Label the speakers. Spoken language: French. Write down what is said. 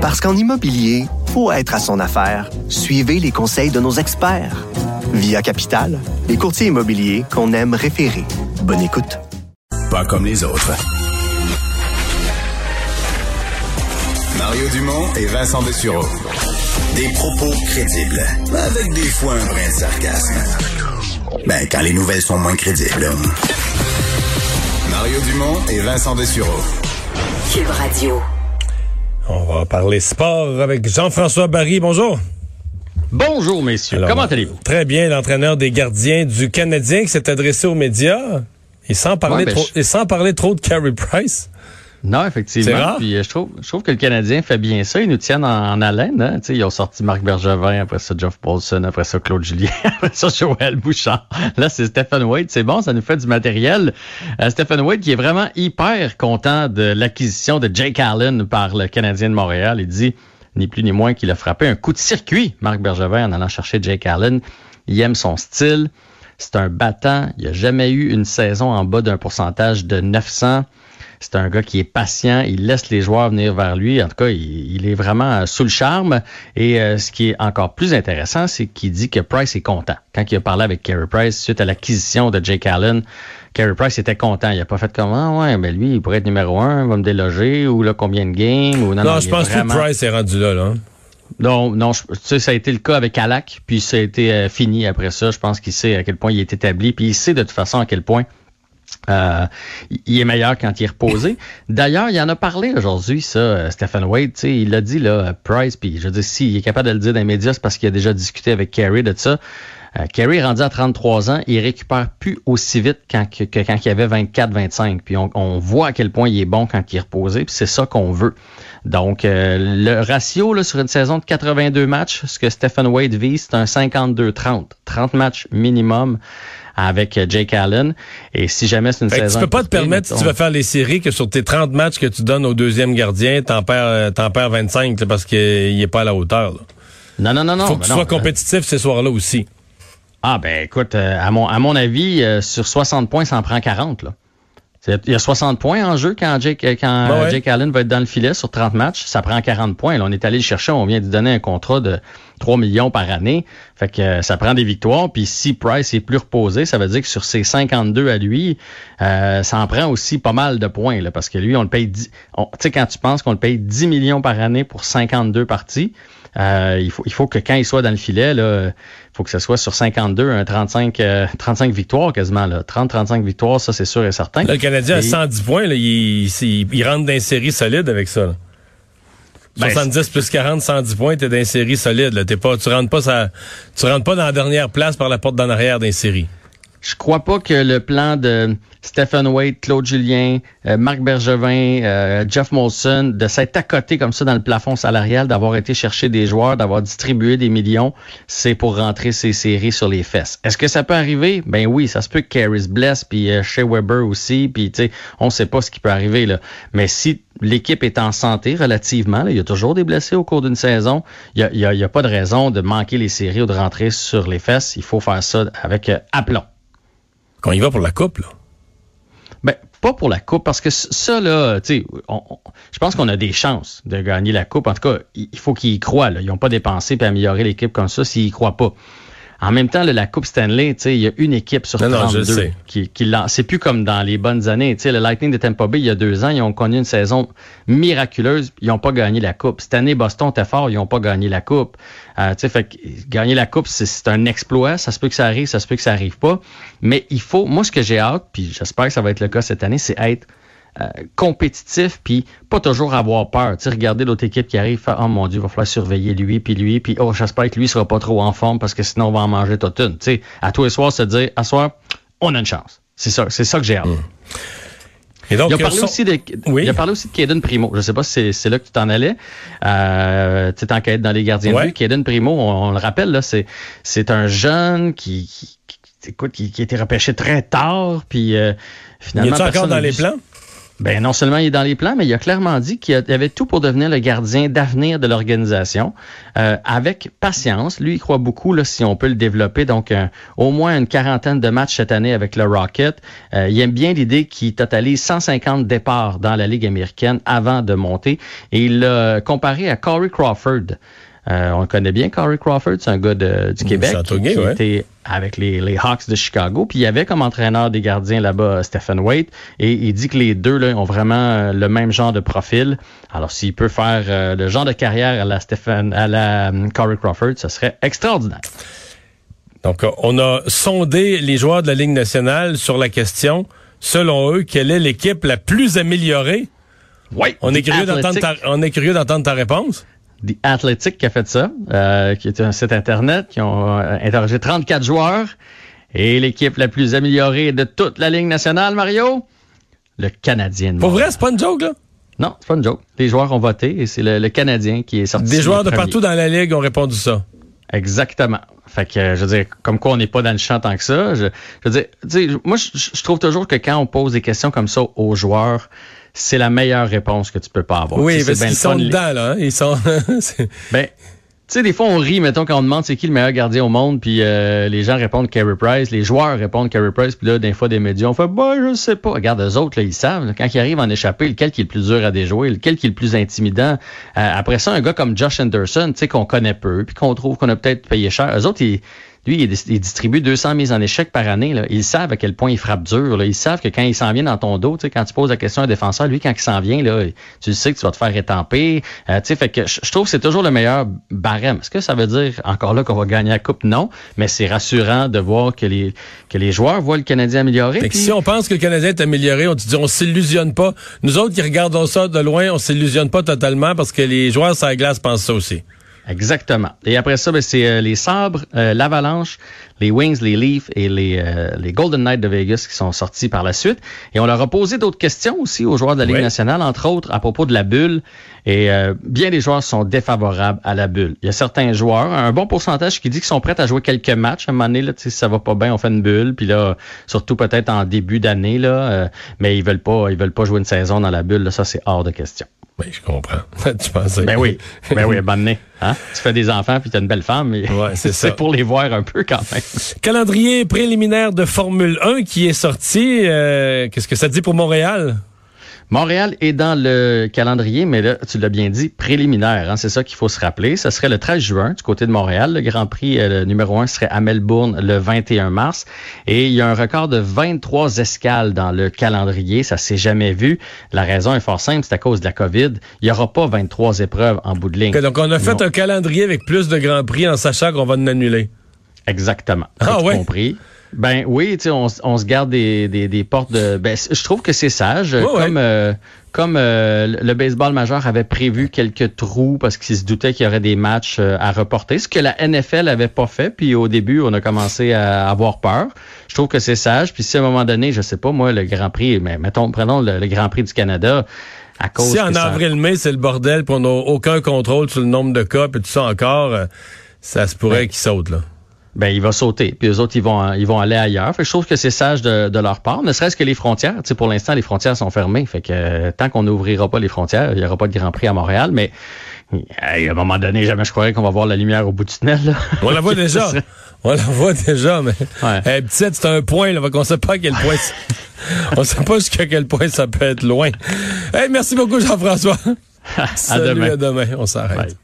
Speaker 1: Parce qu'en immobilier, faut être à son affaire. Suivez les conseils de nos experts. Via Capital, les courtiers immobiliers qu'on aime référer. Bonne écoute.
Speaker 2: Pas comme les autres. Mario Dumont et Vincent Dessureau. Des propos crédibles, avec des fois un brin de sarcasme. Ben, quand les nouvelles sont moins crédibles. Mario Dumont et Vincent Dessureau.
Speaker 3: Cube Radio.
Speaker 4: On va parler sport avec Jean-François Barry. Bonjour.
Speaker 5: Bonjour, messieurs.
Speaker 4: Alors,
Speaker 5: Comment allez-vous?
Speaker 4: Très bien, l'entraîneur des gardiens du Canadien qui s'est adressé aux médias. Et sans parler,
Speaker 5: Ouais, ben,
Speaker 4: trop,
Speaker 5: je-
Speaker 4: et sans parler trop de Carey Price.
Speaker 5: Non, effectivement. Puis euh, je trouve, je trouve que le Canadien fait bien ça. Ils nous tiennent en, en haleine. Hein? Tu sais, Ils ont sorti Marc Bergevin, après ça Jeff Paulson, après ça Claude Julien, après ça Joël Bouchard. Là, c'est Stephen Wade. C'est bon, ça nous fait du matériel. Euh, Stephen Wade qui est vraiment hyper content de l'acquisition de Jake Allen par le Canadien de Montréal. Il dit ni plus ni moins qu'il a frappé un coup de circuit, Marc Bergevin, en allant chercher Jake Allen. Il aime son style. C'est un battant. Il n'a jamais eu une saison en bas d'un pourcentage de 900. C'est un gars qui est patient, il laisse les joueurs venir vers lui. En tout cas, il, il est vraiment euh, sous le charme. Et euh, ce qui est encore plus intéressant, c'est qu'il dit que Price est content. Quand il a parlé avec Carey Price suite à l'acquisition de Jake Allen, Carey Price était content. Il a pas fait comme ah ouais, ben lui, il pourrait être numéro un, il va me déloger ou là combien de games ou non.
Speaker 4: Non,
Speaker 5: non,
Speaker 4: je pense
Speaker 5: vraiment-
Speaker 4: que Price est rendu là. là.
Speaker 5: Non, non, tu sais, ça a été le cas avec Alak, puis ça a été euh, fini après ça. Je pense qu'il sait à quel point il est établi, puis il sait de toute façon à quel point euh, il est meilleur quand il est reposé. D'ailleurs, il en a parlé aujourd'hui, ça, euh, Stephen Wade. tu sais, Il l'a dit, là, Price, puis je veux dire, s'il est capable de le dire dans les médias, c'est parce qu'il a déjà discuté avec Kerry de ça. Euh, Kerry est rendu à 33 ans, il récupère plus aussi vite quand, que, que quand il avait 24-25. Puis on, on voit à quel point il est bon quand il est reposé, puis c'est ça qu'on veut. Donc, euh, le ratio là, sur une saison de 82 matchs, ce que Stephen Wade vise, c'est un 52-30. 30 matchs minimum avec euh, Jake Allen. Et si jamais c'est une
Speaker 4: Fait que
Speaker 5: saison...
Speaker 4: tu peux pas te permettre, si tu veux faire les séries, que sur tes 30 matchs que tu donnes au deuxième gardien, t'en perds, euh, t'en perds 25 là, parce qu'il est pas à la hauteur. là.
Speaker 5: Non, non, non, non.
Speaker 4: Faut que
Speaker 5: ben
Speaker 4: tu
Speaker 5: non,
Speaker 4: sois
Speaker 5: euh,
Speaker 4: compétitif ces soirs-là aussi.
Speaker 5: Ah, ben écoute, euh, à, mon, à mon avis, euh, sur 60 points, ça en prend 40. Là. Il y a 60 points en jeu quand Jake, euh, quand
Speaker 4: Ben
Speaker 5: euh,
Speaker 4: ouais.
Speaker 5: Jake Allen va être dans le filet sur 30 matchs. Ça prend 40 points. Là, on est allé le chercher. On vient de lui donner un contrat de 3 millions par année. Fait que euh, ça prend des victoires. Puis si Price est plus reposé, ça veut dire que sur ses 52 à lui, euh, ça en prend aussi pas mal de points. Là, parce que lui, on le paye 10. on- Tu sais, quand tu penses qu'on le paye 10 millions par année pour 52 parties, euh, il, faut, il faut que quand il soit dans le filet, là, faut que ce soit sur 52, un 35, euh, 35 victoires quasiment. Là. 30-35 victoires, ça c'est sûr et certain.
Speaker 4: Là, le Canadien
Speaker 5: Et-
Speaker 4: 110 points. Là, il, il, il rentre dans une série solide avec ça. là.
Speaker 5: Ben,
Speaker 4: 70 plus 40, 110 points, t'es dans une série solide. Là. T'es pas, tu rentres pas ça, tu rentres pas dans la dernière place par la porte d'en arrière d'une série.
Speaker 5: Je crois pas que le plan de Stephen Wade, Claude Julien, euh, Marc Bergevin, euh, Jeff Molson, de s'être à côté comme ça dans le plafond salarial, d'avoir été chercher des joueurs, d'avoir distribué des millions, c'est pour rentrer ces séries sur les fesses. Est-ce que ça peut arriver? Ben oui, ça se peut que Carey se blesse, puis euh, Shea Weber aussi, puis tu sais, on sait pas ce qui peut arriver là. Mais si l'équipe est en santé relativement, il y a toujours des blessés au cours d'une saison, il y a, a pas de raison de manquer les séries ou de rentrer sur les fesses. Il faut faire ça avec euh, aplomb.
Speaker 4: Qu'on y va pour la coupe, là.
Speaker 5: Ben, pas pour la coupe, parce que ça, là, tu sais, je pense qu'on a des chances de gagner la coupe. En tout cas, il il faut qu'ils y croient. Là. Ils n'ont pas dépensé pour améliorer l'équipe comme ça s'ils y croient pas. En même temps, là, la Coupe Stanley, tu sais, il y a une équipe sur
Speaker 4: Non, non,
Speaker 5: 32
Speaker 4: je sais.
Speaker 5: qui, qui l'a. C'est plus comme dans les bonnes années. Tu sais, le Lightning de Tampa Bay, il y a deux ans, ils ont connu une saison miraculeuse. Ils n'ont pas gagné la Coupe. Cette année, Boston était fort, ils n'ont pas gagné la Coupe. Euh, tu sais, fait que gagner la Coupe, c'est- c'est un exploit. Ça se peut que ça arrive, ça se peut que ça arrive pas. Mais il faut, moi, ce que j'ai hâte, puis j'espère que ça va être le cas cette année, c'est être euh, compétitif, puis pas toujours avoir peur. Tu sais, regarder l'autre équipe qui arrive, faire, oh mon Dieu, il va falloir surveiller lui, puis lui, puis oh, j'espère que lui sera pas trop en forme parce que sinon on va en manger toute une. Tu sais, à tous les soirs, se dire, à soir, on a une chance. C'est ça, c'est ça que j'ai hâte.
Speaker 4: Et donc,
Speaker 5: Il a,
Speaker 4: euh,
Speaker 5: parlé aussi de,
Speaker 4: Oui.
Speaker 5: il a parlé aussi de Caden Primo. Je sais pas si c'est- là que tu t'en allais. Euh, tu es en quête dans les gardiens
Speaker 4: Ouais.
Speaker 5: de but. Caden Primo, on, on le rappelle, là, c'est, c'est un jeune qui, qui, qui- écoute, qui, qui a été repêché très tard. Puis euh,
Speaker 4: il
Speaker 5: finalement,
Speaker 4: est encore dans les plans?
Speaker 5: Ben non seulement il est dans les plans, mais il a clairement dit qu'il avait tout pour devenir le gardien d'avenir de l'organisation. Euh, avec patience, lui il croit beaucoup là, si on peut le développer. Donc au moins une quarantaine de matchs cette année avec le Rocket. Euh, il aime bien l'idée qu'il totalise 150 départs dans la Ligue américaine avant de monter. Et il l'a comparé à Corey Crawford. Euh, on le connaît bien, Corey Crawford, c'est un gars de, du Québec qui, était avec les, les, Hawks de Chicago. Puis il y avait comme entraîneur des gardiens là-bas Stephen Waite. Et il dit que les deux là, ont vraiment euh, le même genre de profil. Alors s'il peut faire euh, le genre de carrière à la Stephen, à la Corey Crawford, ce serait extraordinaire.
Speaker 4: Donc on a sondé les joueurs de la Ligue nationale sur la question, selon eux, quelle est l'équipe la plus améliorée?
Speaker 5: Oui.
Speaker 4: On est curieux d'entendre ta, on est curieux d'entendre ta réponse.
Speaker 5: The Athletic qui a fait ça, euh, qui est un site internet, qui ont euh, interrogé 34 joueurs. Et l'équipe la plus améliorée de toute la Ligue nationale, Mario? Le Canadien.
Speaker 4: Pour vrai, c'est pas une joke, là?
Speaker 5: Non, c'est pas une joke. Les joueurs ont voté et c'est le, Canadien qui est sorti.
Speaker 4: Des joueurs de partout dans la Ligue ont répondu ça.
Speaker 5: Exactement. Fait que, je veux dire, comme quoi on n'est pas dans le champ tant que ça. Je, je veux dire, moi, je, trouve toujours que quand on pose des questions comme ça aux joueurs, c'est la meilleure réponse que tu peux pas avoir.
Speaker 4: Oui, parce qu'ils sont dedans, là. Hein. Ils sont...
Speaker 5: ben, tu sais, des fois, on rit, mettons, quand on demande c'est qui le meilleur gardien au monde, puis euh, les gens répondent Carey Price, les joueurs répondent Carey Price, puis là, des fois, des médias, on fait, bah, je sais pas. Regarde, eux autres, là, ils savent. quand ils arrivent en échapper, lequel qui est le plus dur à déjouer, lequel qui est le plus intimidant. Euh, après ça, un gars comme Josh Anderson, tu sais, qu'on connaît peu, puis qu'on trouve qu'on a peut-être payé cher, eux autres, ils lui, il, distribue 200 mises en échec par année. Là. Ils savent à quel point il frappe dur. Là. Ils savent que quand il s'en vient dans ton dos, quand tu poses la question à un défenseur, lui, quand il s'en vient, là, tu sais que tu vas te faire étamper. Euh, fait que je trouve que c'est toujours le meilleur barème. Est-ce que ça veut dire encore là qu'on va gagner la coupe? Non. Mais c'est rassurant de voir que les, que les joueurs voient le Canadien amélioré.
Speaker 4: Puis... Si on pense que le Canadien est amélioré, on te dit on s'illusionne pas. Nous autres qui regardons ça de loin, on s'illusionne pas totalement parce que les joueurs sur la glace pensent ça aussi.
Speaker 5: Exactement. Et après ça, ben, c'est euh, les Sabres, euh, l'Avalanche, les Wings, les Leafs et les, euh, les Golden Knights de Vegas qui sont sortis par la suite. Et on leur a posé d'autres questions aussi aux joueurs de la Ligue nationale, entre autres à propos de la bulle. Et bien des joueurs sont défavorables à la bulle. Il y a certains joueurs, un bon pourcentage qui dit qu'ils sont prêts à jouer quelques matchs. À un moment donné, là, si ça va pas bien, on fait une bulle. Puis là, surtout peut-être en début d'année, là, mais ils veulent pas, ils veulent pas jouer une saison dans la bulle. Là, ça, c'est hors de question.
Speaker 4: Oui, je comprends. tu pensais.
Speaker 5: Ben oui. Ben oui, bonne année. Hein? Tu fais des enfants puis tu as une belle femme, mais ouais, c'est pour les voir un peu quand même.
Speaker 4: Calendrier préliminaire de Formule 1 qui est sorti. Euh, qu'est-ce que ça dit pour Montréal?
Speaker 5: Montréal est dans le calendrier, mais là, tu l'as bien dit, préliminaire. Hein, c'est ça qu'il faut se rappeler. Ce serait le 13 juin du côté de Montréal. Le Grand Prix euh, numéro 1 serait à Melbourne le 21 mars. Et il y a un record de 23 escales dans le calendrier. Ça s'est jamais vu. La raison est fort simple, c'est à cause de la COVID. Il n'y aura pas 23 épreuves en bout de ligne.
Speaker 4: donc, on a fait un calendrier avec plus de Grands Prix en sachant qu'on va en annuler.
Speaker 5: Exactement. Ah, ouais? compris? Ben oui, tu sais, on, on, se garde des, des, des portes de. Ben, je trouve que c'est sage. comme euh, comme euh, le baseball majeur avait prévu quelques trous parce qu'il se doutait qu'il y aurait des matchs euh, à reporter, ce que la NFL avait pas fait. Puis au début, on a commencé à avoir peur. Je trouve que c'est sage. Puis si à un moment donné, je sais pas moi, le Grand Prix, mais mettons, prenons le, Grand Prix du Canada. À cause
Speaker 4: si en avril-mai, c'est le bordel, puis on n'a aucun contrôle sur le nombre de cas, puis tout ça encore, ça se pourrait qu'il saute là
Speaker 5: ben il va sauter. Puis les autres, ils vont ils vont aller ailleurs. Fait que je trouve que c'est sage de, de, leur part. Ne serait-ce que les frontières. Tu sais, pour l'instant, les frontières sont fermées. Fait que euh, tant qu'on n'ouvrira pas les frontières, il n'y aura pas de Grand Prix à Montréal. Mais à un moment donné, jamais je croirais qu'on va voir la lumière au bout du tunnel.
Speaker 4: On la voit déjà. On la voit déjà, mais ouais. c'est un point, là, qu'on sait pas à quel point on sait pas jusqu'à quel point ça peut être loin. Hey, merci beaucoup, Jean-François.
Speaker 5: à demain.
Speaker 4: À demain. On s'arrête.